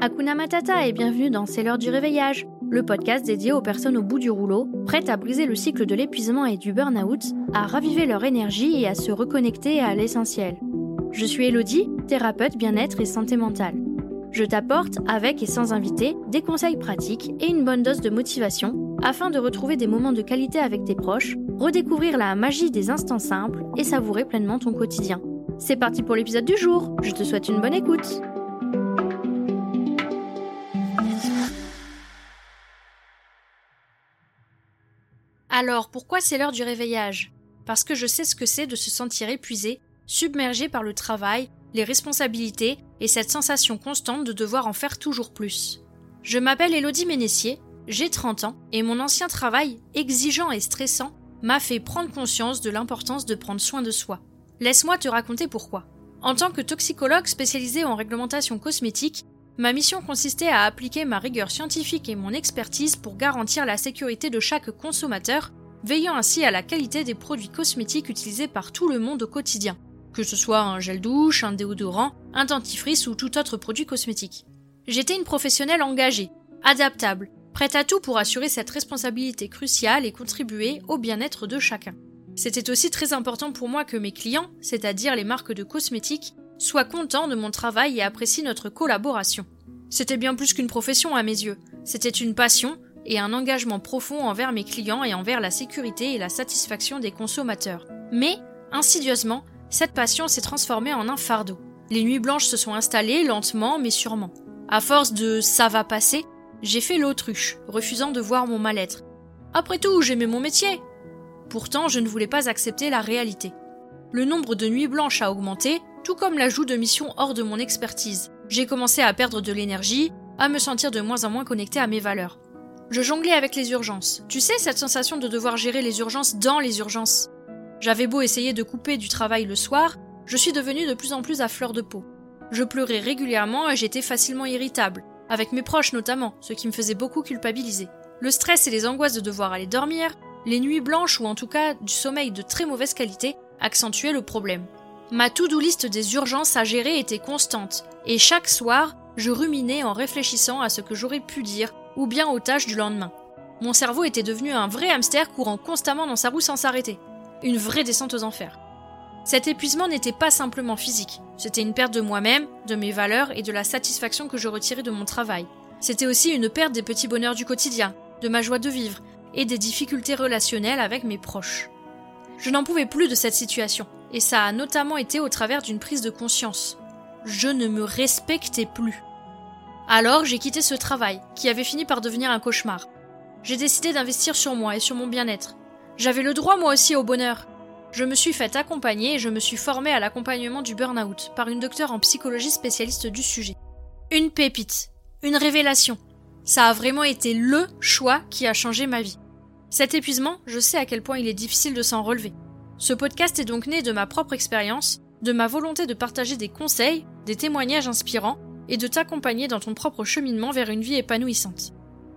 Hakuna Matata et bienvenue dans C'est l'heure du réveillage, le podcast dédié aux personnes au bout du rouleau, prêtes à briser le cycle de l'épuisement et du burn-out, à raviver leur énergie et à se reconnecter à l'essentiel. Je suis Elodie, thérapeute bien-être et santé mentale. Je t'apporte, avec et sans invité, des conseils pratiques et une bonne dose de motivation afin de retrouver des moments de qualité avec tes proches, redécouvrir la magie des instants simples et savourer pleinement ton quotidien. C'est parti pour l'épisode du jour, je te souhaite une bonne écoute. Alors, pourquoi c'est l'heure du réveillage? Parce que je sais ce que c'est de se sentir épuisé, submergé par le travail, les responsabilités et cette sensation constante de devoir en faire toujours plus. Je m'appelle Elodie Ménessier, j'ai 30 ans et mon ancien travail, exigeant et stressant, m'a fait prendre conscience de l'importance de prendre soin de soi. Laisse-moi te raconter pourquoi. En tant que toxicologue spécialisé en réglementation cosmétique, ma mission consistait à appliquer ma rigueur scientifique et mon expertise pour garantir la sécurité de chaque consommateur, veillant ainsi à la qualité des produits cosmétiques utilisés par tout le monde au quotidien, que ce soit un gel douche, un déodorant, un dentifrice ou tout autre produit cosmétique. J'étais une professionnelle engagée, adaptable, prête à tout pour assurer cette responsabilité cruciale et contribuer au bien-être de chacun. C'était aussi très important pour moi que mes clients, c'est-à-dire les marques de cosmétiques, soient contents de mon travail et apprécient notre collaboration. C'était bien plus qu'une profession à mes yeux, c'était une passion et un engagement profond envers mes clients et envers la sécurité et la satisfaction des consommateurs. Mais, insidieusement, cette passion s'est transformée en un fardeau. Les nuits blanches se sont installées lentement mais sûrement. À force de ça va passer, j'ai fait l'autruche, refusant de voir mon mal-être. Après tout, j'aimais mon métier. Pourtant, je ne voulais pas accepter la réalité. Le nombre de nuits blanches a augmenté, tout comme l'ajout de missions hors de mon expertise. J'ai commencé à perdre de l'énergie, à me sentir de moins en moins connecté à mes valeurs. Je jonglais avec les urgences. Tu sais, cette sensation de devoir gérer les urgences dans les urgences. J'avais beau essayer de couper du travail le soir, je suis devenue de plus en plus à fleur de peau. Je pleurais régulièrement et j'étais facilement irritable, avec mes proches notamment, ce qui me faisait beaucoup culpabiliser. Le stress et les angoisses de devoir aller dormir, les nuits blanches ou en tout cas du sommeil de très mauvaise qualité accentuaient le problème. Ma to-do list des urgences à gérer était constante, et chaque soir, je ruminais en réfléchissant à ce que j'aurais pu dire ou bien aux tâches du lendemain. Mon cerveau était devenu un vrai hamster courant constamment dans sa roue sans s'arrêter. Une vraie descente aux enfers. Cet épuisement n'était pas simplement physique, c'était une perte de moi-même, de mes valeurs et de la satisfaction que je retirais de mon travail. C'était aussi une perte des petits bonheurs du quotidien, de ma joie de vivre et des difficultés relationnelles avec mes proches. Je n'en pouvais plus de cette situation, et ça a notamment été au travers d'une prise de conscience. Je ne me respectais plus. Alors j'ai quitté ce travail, qui avait fini par devenir un cauchemar. J'ai décidé d'investir sur moi et sur mon bien-être. J'avais le droit moi aussi au bonheur, je me suis fait accompagner et je me suis formée à l'accompagnement du burn-out par une docteure en psychologie spécialiste du sujet. Une pépite, une révélation. Ça a vraiment été LE choix qui a changé ma vie. Cet épuisement, je sais à quel point il est difficile de s'en relever. Ce podcast est donc né de ma propre expérience, de ma volonté de partager des conseils, des témoignages inspirants et de t'accompagner dans ton propre cheminement vers une vie épanouissante.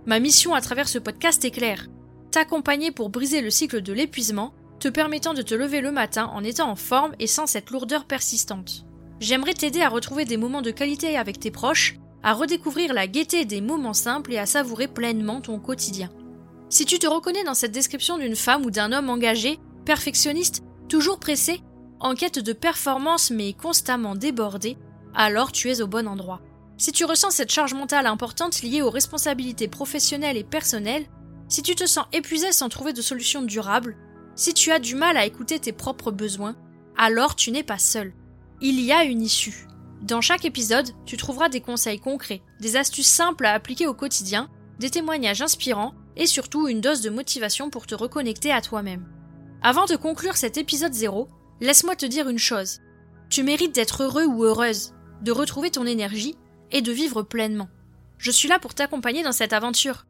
Ma mission à travers ce podcast est claire. T'accompagner pour briser le cycle de l'épuisement te permettant de te lever le matin en étant en forme et sans cette lourdeur persistante. J'aimerais t'aider à retrouver des moments de qualité avec tes proches, à redécouvrir la gaieté des moments simples et à savourer pleinement ton quotidien. Si tu te reconnais dans cette description d'une femme ou d'un homme engagé, perfectionniste, toujours pressé, en quête de performance mais constamment débordé, alors tu es au bon endroit. Si tu ressens cette charge mentale importante liée aux responsabilités professionnelles et personnelles, si tu te sens épuisé sans trouver de solution durable, si tu as du mal à écouter tes propres besoins, alors tu n'es pas seul. Il y a une issue. Dans chaque épisode, tu trouveras des conseils concrets, des astuces simples à appliquer au quotidien, des témoignages inspirants et surtout une dose de motivation pour te reconnecter à toi-même. Avant de conclure cet épisode 0, laisse-moi te dire une chose. Tu mérites d'être heureux ou heureuse, de retrouver ton énergie et de vivre pleinement. Je suis là pour t'accompagner dans cette aventure.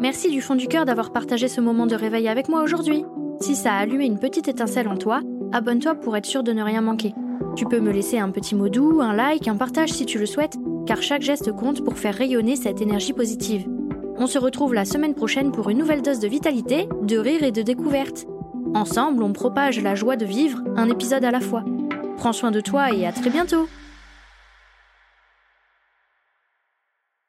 Merci du fond du cœur d'avoir partagé ce moment de réveil avec moi aujourd'hui. Si ça a allumé une petite étincelle en toi, abonne-toi pour être sûr de ne rien manquer. Tu peux me laisser un petit mot doux, un like, un partage si tu le souhaites, car chaque geste compte pour faire rayonner cette énergie positive. On se retrouve la semaine prochaine pour une nouvelle dose de vitalité, de rire et de découverte. Ensemble, on propage la joie de vivre, un épisode à la fois. Prends soin de toi et à très bientôt